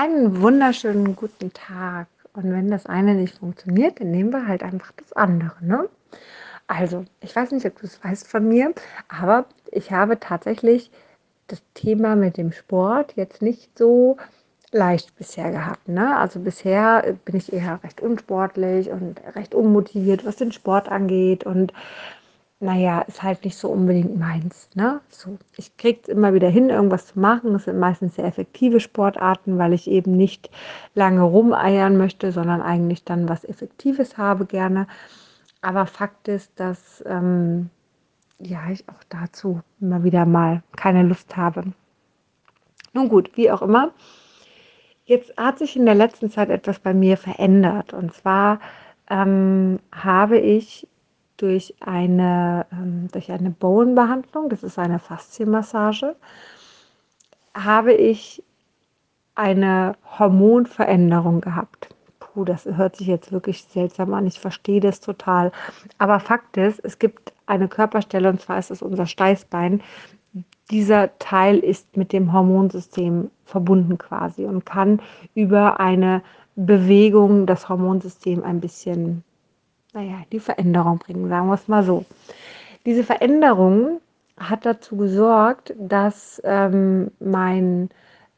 Einen wunderschönen guten Tag. Und wenn das eine nicht funktioniert, dann nehmen wir halt einfach das andere. Ne? Also, ich weiß nicht, ob du es weißt von mir, aber ich habe tatsächlich das Thema mit dem Sport jetzt nicht so leicht bisher gehabt. Ne? Also bisher bin ich eher recht unsportlich und recht unmotiviert, was den Sport angeht. Und naja, ist halt nicht so unbedingt meins. Ne? So, ich kriege es immer wieder hin, irgendwas zu machen. Es sind meistens sehr effektive Sportarten, weil ich eben nicht lange rumeiern möchte, sondern eigentlich dann was Effektives habe gerne. Aber Fakt ist, dass ähm, ja, ich auch dazu immer wieder mal keine Lust habe. Nun gut, wie auch immer. Jetzt hat sich in der letzten Zeit etwas bei mir verändert. Und zwar ähm, habe ich durch eine, ähm, durch eine Bowen-Behandlung, das ist eine Faszienmassage, habe ich eine Hormonveränderung gehabt. Puh, das hört sich jetzt wirklich seltsam an. Ich verstehe das total. Aber Fakt ist, es gibt eine Körperstelle, und zwar ist es unser Steißbein. Dieser Teil ist mit dem Hormonsystem verbunden quasi und kann über eine Bewegung das Hormonsystem ein bisschen naja, die Veränderung bringen, sagen wir es mal so. Diese Veränderung hat dazu gesorgt, dass ähm, mein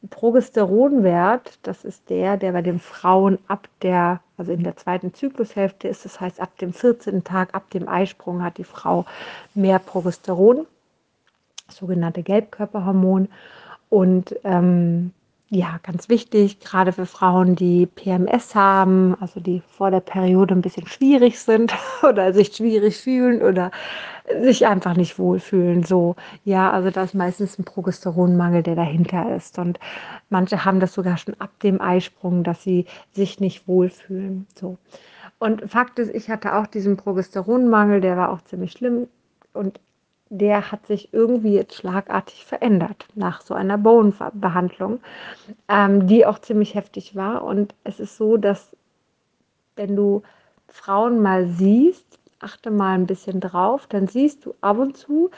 Progesteronwert, das ist der, der bei den Frauen ab der, also in der zweiten Zyklushälfte ist, das heißt ab dem 14. Tag, ab dem Eisprung hat die Frau mehr Progesteron, sogenannte Gelbkörperhormon. Und ähm, ja, ganz wichtig, gerade für Frauen, die PMS haben, also die vor der Periode ein bisschen schwierig sind oder sich schwierig fühlen oder sich einfach nicht wohlfühlen. So, ja, also da ist meistens ein Progesteronmangel, der dahinter ist. Und manche haben das sogar schon ab dem Eisprung, dass sie sich nicht wohlfühlen. So. Und Fakt ist, ich hatte auch diesen Progesteronmangel, der war auch ziemlich schlimm. Und der hat sich irgendwie jetzt schlagartig verändert nach so einer Bone-Behandlung, ähm, die auch ziemlich heftig war. Und es ist so, dass wenn du Frauen mal siehst, achte mal ein bisschen drauf, dann siehst du ab und zu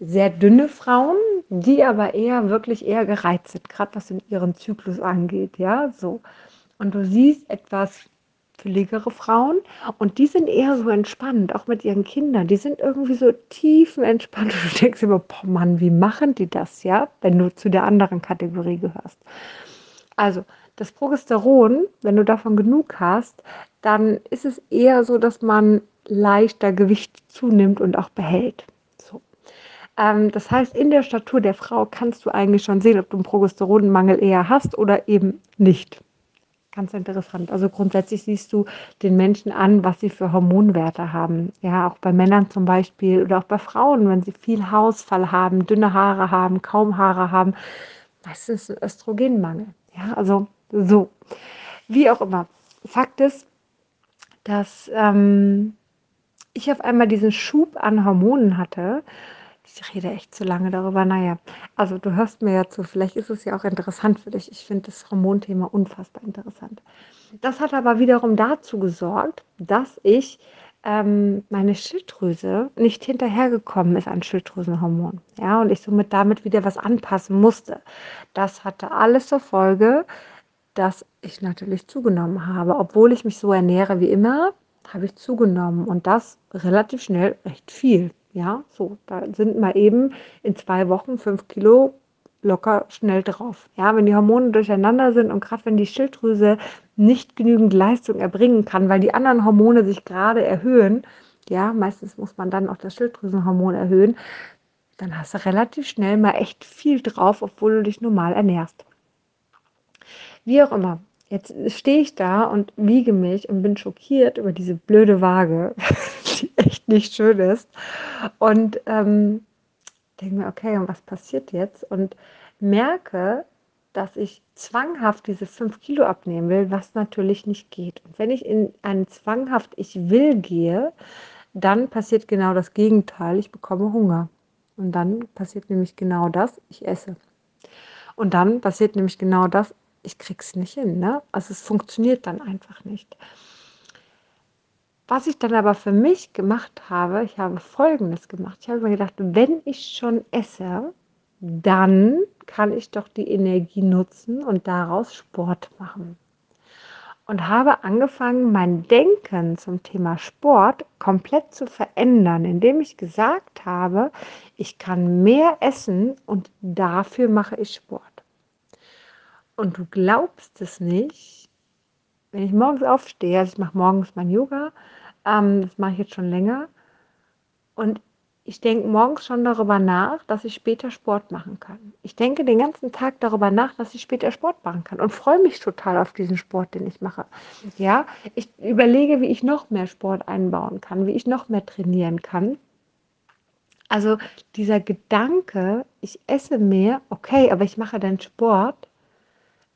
sehr dünne Frauen, die aber eher wirklich eher gereizt sind, gerade was in ihren Zyklus angeht, ja, so. Und du siehst etwas fülligere Frauen und die sind eher so entspannt, auch mit ihren Kindern. Die sind irgendwie so tiefenentspannt du denkst immer, boah Mann, wie machen die das, ja, wenn du zu der anderen Kategorie gehörst. Also das Progesteron, wenn du davon genug hast, dann ist es eher so, dass man leichter Gewicht zunimmt und auch behält. So. Ähm, das heißt, in der Statur der Frau kannst du eigentlich schon sehen, ob du einen Progesteronmangel eher hast oder eben nicht. Ganz interessant. Also grundsätzlich siehst du den Menschen an, was sie für Hormonwerte haben. Ja, auch bei Männern zum Beispiel oder auch bei Frauen, wenn sie viel Haarausfall haben, dünne Haare haben, kaum Haare haben, meistens ein Östrogenmangel. Ja, also so. Wie auch immer. Fakt ist, dass ähm, ich auf einmal diesen Schub an Hormonen hatte, ich rede echt zu lange darüber. Naja, also du hörst mir ja zu. Vielleicht ist es ja auch interessant für dich. Ich finde das Hormonthema unfassbar interessant. Das hat aber wiederum dazu gesorgt, dass ich ähm, meine Schilddrüse nicht hinterhergekommen ist an Schilddrüsenhormonen. Ja, und ich somit damit wieder was anpassen musste. Das hatte alles zur Folge, dass ich natürlich zugenommen habe. Obwohl ich mich so ernähre wie immer, habe ich zugenommen und das relativ schnell recht viel. Ja, so, da sind mal eben in zwei Wochen fünf Kilo locker schnell drauf. Ja, wenn die Hormone durcheinander sind und gerade wenn die Schilddrüse nicht genügend Leistung erbringen kann, weil die anderen Hormone sich gerade erhöhen, ja, meistens muss man dann auch das Schilddrüsenhormon erhöhen, dann hast du relativ schnell mal echt viel drauf, obwohl du dich normal ernährst. Wie auch immer, jetzt stehe ich da und wiege mich und bin schockiert über diese blöde Waage. echt nicht schön ist. Und ähm, denke mir, okay, und was passiert jetzt? Und merke, dass ich zwanghaft diese 5 Kilo abnehmen will, was natürlich nicht geht. Und wenn ich in einen zwanghaft Ich will gehe, dann passiert genau das Gegenteil. Ich bekomme Hunger. Und dann passiert nämlich genau das, ich esse. Und dann passiert nämlich genau das, ich krieg's nicht hin. Ne? Also es funktioniert dann einfach nicht. Was ich dann aber für mich gemacht habe, ich habe Folgendes gemacht. Ich habe mir gedacht, wenn ich schon esse, dann kann ich doch die Energie nutzen und daraus Sport machen. Und habe angefangen, mein Denken zum Thema Sport komplett zu verändern, indem ich gesagt habe, ich kann mehr essen und dafür mache ich Sport. Und du glaubst es nicht, wenn ich morgens aufstehe, also ich mache morgens mein Yoga, ähm, das mache ich jetzt schon länger, und ich denke morgens schon darüber nach, dass ich später Sport machen kann. Ich denke den ganzen Tag darüber nach, dass ich später Sport machen kann und freue mich total auf diesen Sport, den ich mache. Ja, ich überlege, wie ich noch mehr Sport einbauen kann, wie ich noch mehr trainieren kann. Also dieser Gedanke, ich esse mehr, okay, aber ich mache dann Sport,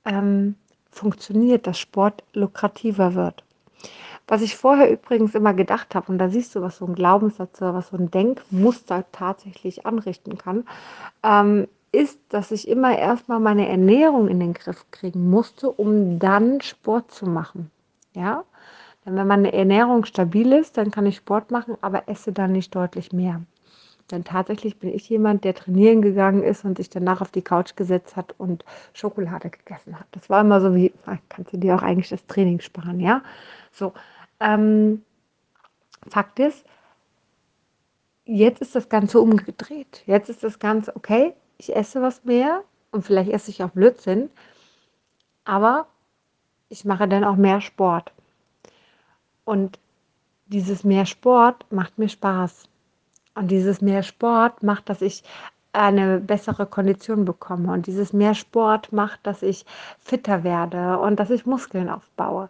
ähm, funktioniert, dass Sport lukrativer wird. Was ich vorher übrigens immer gedacht habe, und da siehst du, was so ein Glaubenssatz oder was so ein Denkmuster tatsächlich anrichten kann, ähm, ist, dass ich immer erstmal meine Ernährung in den Griff kriegen musste, um dann Sport zu machen. Ja? Denn wenn meine Ernährung stabil ist, dann kann ich Sport machen, aber esse dann nicht deutlich mehr. Denn tatsächlich bin ich jemand, der trainieren gegangen ist und sich danach auf die Couch gesetzt hat und Schokolade gegessen hat. Das war immer so wie, kannst du dir auch eigentlich das Training sparen, ja? So, ähm, Fakt ist, jetzt ist das Ganze umgedreht. Jetzt ist das Ganze, okay, ich esse was mehr und vielleicht esse ich auch Blödsinn, aber ich mache dann auch mehr Sport. Und dieses mehr Sport macht mir Spaß. Und dieses mehr Sport macht, dass ich eine bessere Kondition bekomme. Und dieses mehr Sport macht, dass ich fitter werde und dass ich Muskeln aufbaue.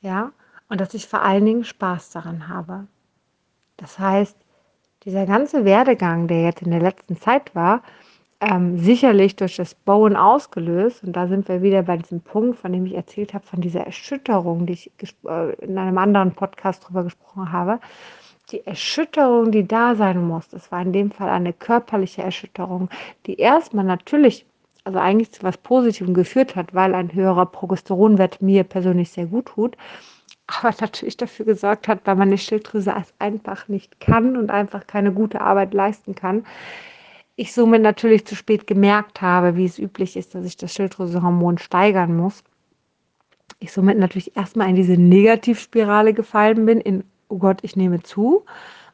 Ja, und dass ich vor allen Dingen Spaß daran habe. Das heißt, dieser ganze Werdegang, der jetzt in der letzten Zeit war, ähm, sicherlich durch das Bauen ausgelöst, und da sind wir wieder bei diesem Punkt, von dem ich erzählt habe, von dieser Erschütterung, die ich äh, in einem anderen Podcast drüber gesprochen habe, die Erschütterung, die da sein muss, das war in dem Fall eine körperliche Erschütterung, die erstmal natürlich, also eigentlich zu was Positivem geführt hat, weil ein höherer Progesteronwert mir persönlich sehr gut tut, aber natürlich dafür gesorgt hat, weil meine Schilddrüse es einfach nicht kann und einfach keine gute Arbeit leisten kann. Ich somit natürlich zu spät gemerkt habe, wie es üblich ist, dass ich das Schilddrüsehormon steigern muss. Ich somit natürlich erstmal in diese Negativspirale gefallen bin, in, oh Gott, ich nehme zu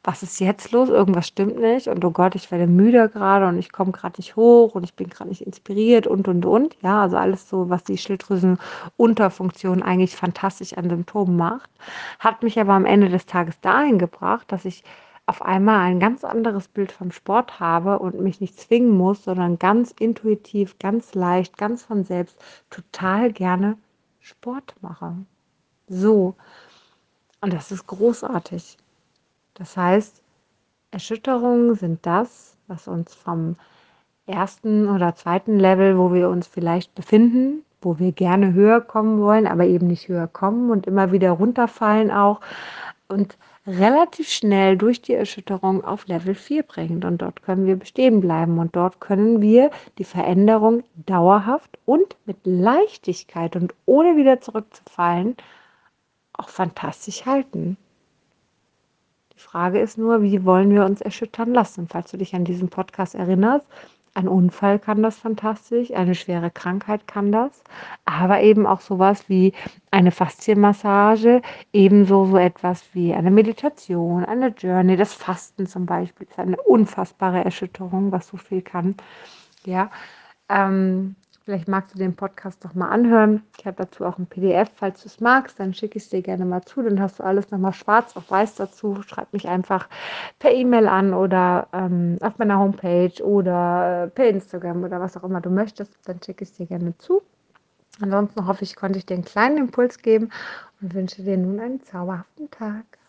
was ist jetzt los? Irgendwas stimmt nicht und oh Gott, ich werde müde gerade und ich komme gerade nicht hoch und ich bin gerade nicht inspiriert und und und. Ja, also alles so, was die Schilddrüsenunterfunktion eigentlich fantastisch an Symptomen macht, hat mich aber am Ende des Tages dahin gebracht, dass ich auf einmal ein ganz anderes Bild vom Sport habe und mich nicht zwingen muss, sondern ganz intuitiv, ganz leicht, ganz von selbst total gerne Sport mache. So. Und das ist großartig. Das heißt, Erschütterungen sind das, was uns vom ersten oder zweiten Level, wo wir uns vielleicht befinden, wo wir gerne höher kommen wollen, aber eben nicht höher kommen und immer wieder runterfallen auch und relativ schnell durch die Erschütterung auf Level 4 bringt. Und dort können wir bestehen bleiben und dort können wir die Veränderung dauerhaft und mit Leichtigkeit und ohne wieder zurückzufallen auch fantastisch halten. Die Frage ist nur, wie wollen wir uns erschüttern lassen? Falls du dich an diesen Podcast erinnerst, ein Unfall kann das fantastisch, eine schwere Krankheit kann das, aber eben auch sowas wie eine Faszienmassage, ebenso so etwas wie eine Meditation, eine Journey, das Fasten zum Beispiel ist eine unfassbare Erschütterung, was so viel kann. Ja, ähm, Vielleicht magst du den Podcast doch mal anhören. Ich habe dazu auch ein PDF. Falls du es magst, dann schicke ich es dir gerne mal zu. Dann hast du alles nochmal schwarz auf weiß dazu. Schreib mich einfach per E-Mail an oder ähm, auf meiner Homepage oder äh, per Instagram oder was auch immer du möchtest. Dann schicke ich es dir gerne zu. Ansonsten hoffe ich, konnte ich dir einen kleinen Impuls geben und wünsche dir nun einen zauberhaften Tag.